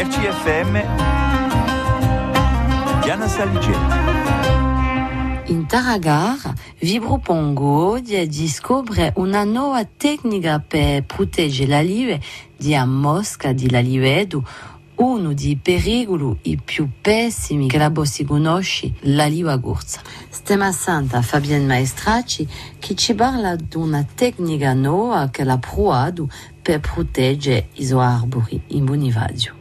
RCFM Diana Saligeti. In Taragar, Vibropongo descobre una nuova tecnica per proteggere la live di mosca di la livedo, uno dei pericoli più pessimi che la bossi conosce, la liva gurza. Stiamo santa Fabienne Maestracci che ci parla di una tecnica nuova che l'ha provato per proteggere i suoi arbori in Bonivadio.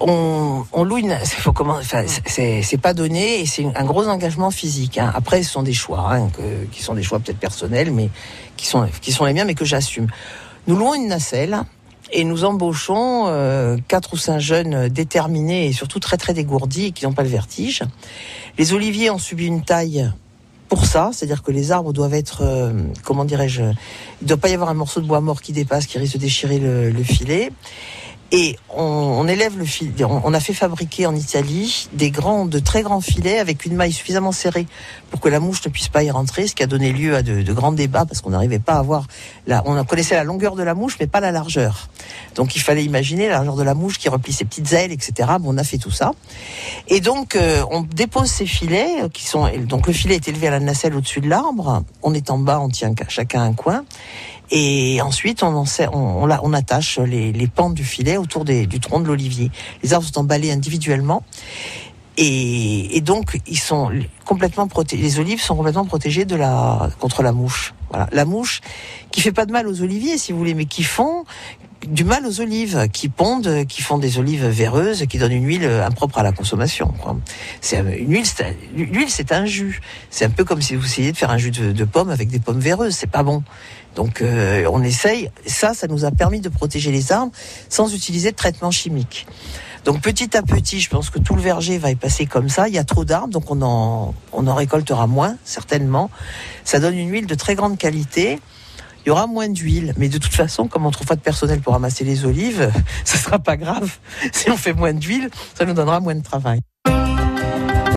On, on loue une, faut comment, enfin, c'est c'est pas donné et c'est un gros engagement physique. hein. Après, ce sont des choix, hein, que- qui sont des choix peut-être personnels, mais qui sont qui sont les miens, mais que j'assume. Nous louons une nacelle et nous embauchons euh, quatre ou cinq jeunes déterminés et surtout très très dégourdis et qui n'ont pas le vertige. Les oliviers ont subi une taille pour ça, c'est-à-dire que les arbres doivent être, euh, comment dirais-je, il ne doit pas y avoir un morceau de bois mort qui dépasse, qui risque de déchirer le, le filet. Et on, on élève le fil. On, a fait fabriquer en Italie des grands, de très grands filets avec une maille suffisamment serrée pour que la mouche ne puisse pas y rentrer, ce qui a donné lieu à de, de grands débats parce qu'on n'arrivait pas à avoir la, on connaissait la longueur de la mouche mais pas la largeur. Donc il fallait imaginer la largeur de la mouche qui replie ses petites ailes, etc. Bon, on a fait tout ça. Et donc euh, on dépose ces filets euh, qui sont, donc le filet est élevé à la nacelle au-dessus de l'arbre. On est en bas, on tient chacun un coin. Et ensuite, on, attache les, les pentes du filet autour des- du tronc de l'olivier. Les arbres sont emballés individuellement. Et, et donc, ils sont complètement protégés. Les olives sont complètement protégées de la, contre la mouche. Voilà. La mouche qui fait pas de mal aux oliviers, si vous voulez, mais qui font du mal aux olives, qui pondent, qui font des olives véreuses, qui donnent une huile impropre à la consommation. C'est un- une huile, l'huile, c'est un jus. C'est un peu comme si vous essayiez de faire un jus de, de pommes avec des pommes véreuses. C'est pas bon. Donc, euh, on essaye. Ça, ça nous a permis de protéger les arbres sans utiliser de traitement chimique. Donc petit à petit, je pense que tout le verger va y passer comme ça. Il y a trop d'arbres, donc on en, on en récoltera moins, certainement. Ça donne une huile de très grande qualité. Il y aura moins d'huile, mais de toute façon, comme on trouve pas de personnel pour ramasser les olives, ce sera pas grave. Si on fait moins d'huile, ça nous donnera moins de travail.